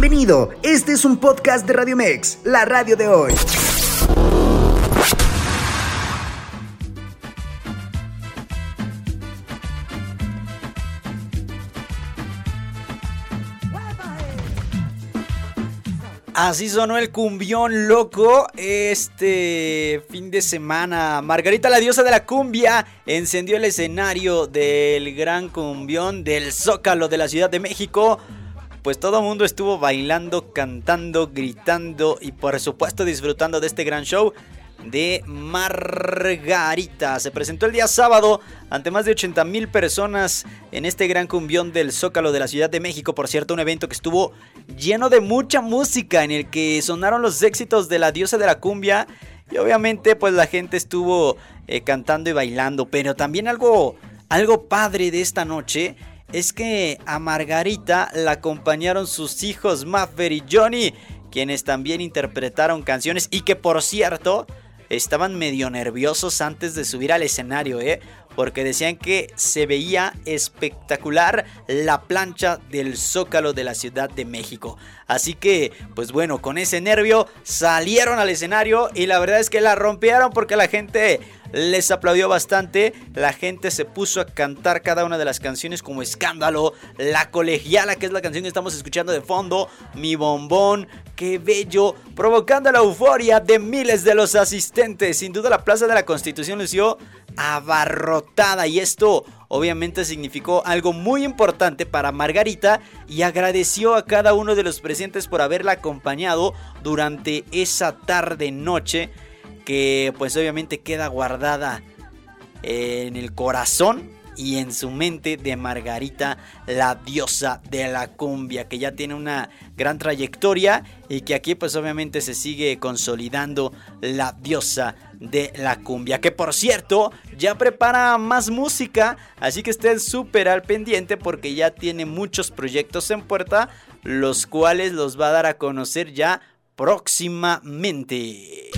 Bienvenido, este es un podcast de Radio Mex, la radio de hoy. Así sonó el cumbión loco este fin de semana. Margarita, la diosa de la cumbia, encendió el escenario del gran cumbión del Zócalo de la Ciudad de México. Pues todo el mundo estuvo bailando, cantando, gritando y por supuesto disfrutando de este gran show de Margarita. Se presentó el día sábado ante más de 80 mil personas en este gran cumbión del Zócalo de la Ciudad de México. Por cierto, un evento que estuvo lleno de mucha música en el que sonaron los éxitos de la diosa de la cumbia. Y obviamente pues la gente estuvo eh, cantando y bailando. Pero también algo, algo padre de esta noche es que a Margarita la acompañaron sus hijos Maffer y Johnny. Quienes también interpretaron canciones y que por cierto estaban medio nerviosos antes de subir al escenario, ¿eh? Porque decían que se veía espectacular la plancha del zócalo de la Ciudad de México. Así que, pues bueno, con ese nervio salieron al escenario y la verdad es que la rompieron porque la gente les aplaudió bastante. La gente se puso a cantar cada una de las canciones como escándalo. La colegiala, que es la canción que estamos escuchando de fondo. Mi bombón, qué bello. Provocando la euforia de miles de los asistentes. Sin duda la Plaza de la Constitución lució abarrotada. Y esto obviamente significó algo muy importante para Margarita y agradeció a cada uno de los presentes por haberla acompañado durante esa tarde noche que pues obviamente queda guardada en el corazón y en su mente de Margarita, la diosa de la cumbia, que ya tiene una gran trayectoria y que aquí pues obviamente se sigue consolidando la diosa de la cumbia, que por cierto ya prepara más música, así que estén súper al pendiente porque ya tiene muchos proyectos en puerta, los cuales los va a dar a conocer ya próximamente.